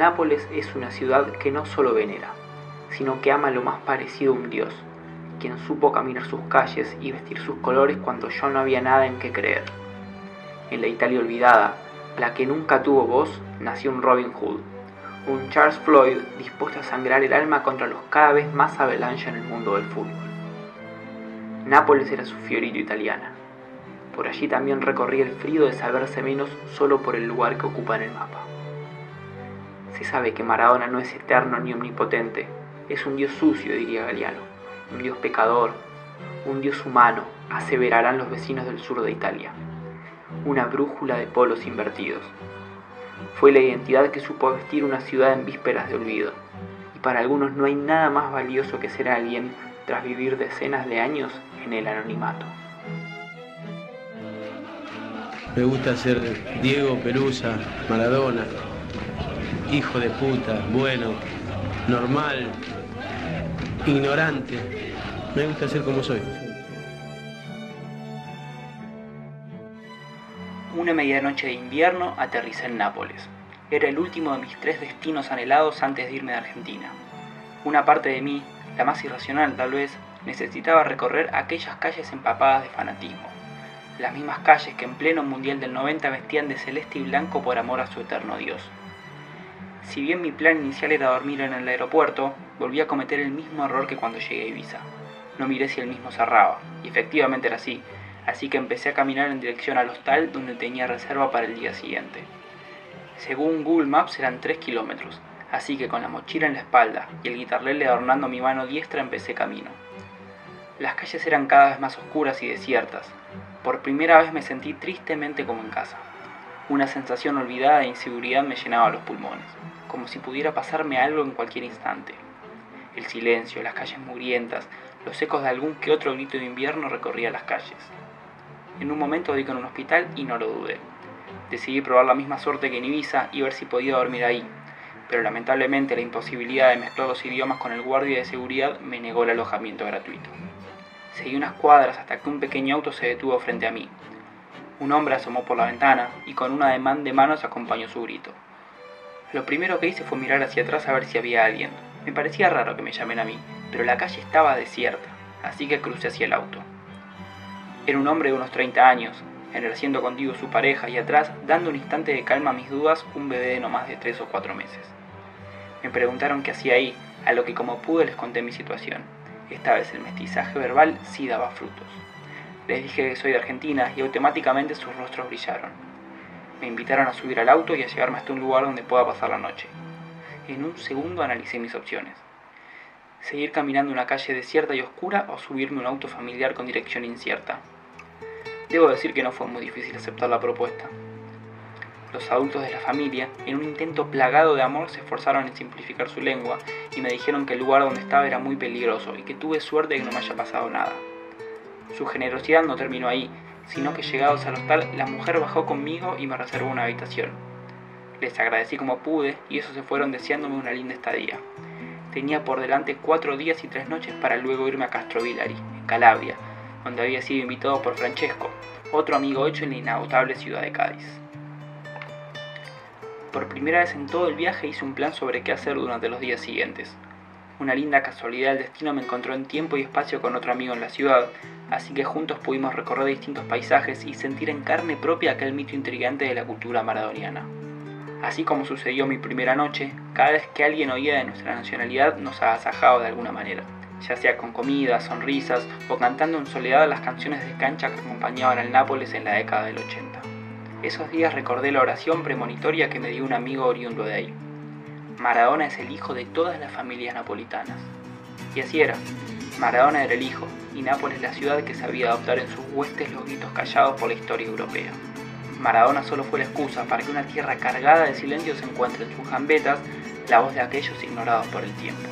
Nápoles es una ciudad que no solo venera, sino que ama lo más parecido a un dios, quien supo caminar sus calles y vestir sus colores cuando yo no había nada en qué creer. En la Italia olvidada, la que nunca tuvo voz, nació un Robin Hood, un Charles Floyd dispuesto a sangrar el alma contra los cada vez más avalancha en el mundo del fútbol. Nápoles era su fiorito italiana. Por allí también recorría el frío de saberse menos solo por el lugar que ocupa en el mapa. Se sabe que Maradona no es eterno ni omnipotente, es un dios sucio, diría Galeano, un dios pecador, un dios humano, aseverarán los vecinos del sur de Italia. Una brújula de polos invertidos. Fue la identidad que supo vestir una ciudad en vísperas de olvido, y para algunos no hay nada más valioso que ser alguien tras vivir decenas de años en el anonimato. Me gusta ser Diego Pelusa, Maradona, hijo de puta, bueno, normal, ignorante. Me gusta ser como soy. Una medianoche de invierno aterricé en Nápoles. Era el último de mis tres destinos anhelados antes de irme de Argentina. Una parte de mí, la más irracional tal vez, necesitaba recorrer aquellas calles empapadas de fanatismo. Las mismas calles que en pleno Mundial del 90 vestían de celeste y blanco por amor a su eterno Dios. Si bien mi plan inicial era dormir en el aeropuerto, volví a cometer el mismo error que cuando llegué a Ibiza. No miré si el mismo cerraba, y efectivamente era así, así que empecé a caminar en dirección al hostal donde tenía reserva para el día siguiente. Según Google Maps eran 3 kilómetros, así que con la mochila en la espalda y el guitarrele adornando mi mano diestra empecé camino. Las calles eran cada vez más oscuras y desiertas. Por primera vez me sentí tristemente como en casa. Una sensación olvidada de inseguridad me llenaba los pulmones como si pudiera pasarme algo en cualquier instante. El silencio, las calles mugrientas, los ecos de algún que otro grito de invierno recorría las calles. En un momento di con un hospital y no lo dudé. Decidí probar la misma suerte que en Ibiza y ver si podía dormir ahí, pero lamentablemente la imposibilidad de mezclar los idiomas con el guardia de seguridad me negó el alojamiento gratuito. Seguí unas cuadras hasta que un pequeño auto se detuvo frente a mí. Un hombre asomó por la ventana y con un ademán de manos acompañó su grito. Lo primero que hice fue mirar hacia atrás a ver si había alguien. Me parecía raro que me llamen a mí, pero la calle estaba desierta, así que crucé hacia el auto. Era un hombre de unos 30 años, en el asiento contigo su pareja y atrás, dando un instante de calma a mis dudas, un bebé de no más de 3 o 4 meses. Me preguntaron qué hacía ahí, a lo que como pude les conté mi situación. Esta vez el mestizaje verbal sí daba frutos. Les dije que soy de Argentina y automáticamente sus rostros brillaron. Me invitaron a subir al auto y a llevarme hasta un lugar donde pueda pasar la noche. En un segundo analicé mis opciones. Seguir caminando una calle desierta y oscura o subirme a un auto familiar con dirección incierta. Debo decir que no fue muy difícil aceptar la propuesta. Los adultos de la familia, en un intento plagado de amor, se esforzaron en simplificar su lengua y me dijeron que el lugar donde estaba era muy peligroso y que tuve suerte de que no me haya pasado nada. Su generosidad no terminó ahí, sino que llegados al hostal, la mujer bajó conmigo y me reservó una habitación. Les agradecí como pude y eso se fueron deseándome una linda estadía. Tenía por delante cuatro días y tres noches para luego irme a Castrovillari, en Calabria, donde había sido invitado por Francesco, otro amigo hecho en la inagotable ciudad de Cádiz. Por primera vez en todo el viaje hice un plan sobre qué hacer durante los días siguientes. Una linda casualidad del destino me encontró en tiempo y espacio con otro amigo en la ciudad, así que juntos pudimos recorrer distintos paisajes y sentir en carne propia aquel mito intrigante de la cultura maradoniana. Así como sucedió mi primera noche, cada vez que alguien oía de nuestra nacionalidad nos agasajaba de alguna manera, ya sea con comida, sonrisas o cantando en soledad las canciones de cancha que acompañaban al Nápoles en la década del 80. Esos días recordé la oración premonitoria que me dio un amigo oriundo de ahí. Maradona es el hijo de todas las familias napolitanas. Y así era. Maradona era el hijo, y Nápoles la ciudad que sabía adoptar en sus huestes los gritos callados por la historia europea. Maradona solo fue la excusa para que una tierra cargada de silencio se encuentre en sus gambetas la voz de aquellos ignorados por el tiempo.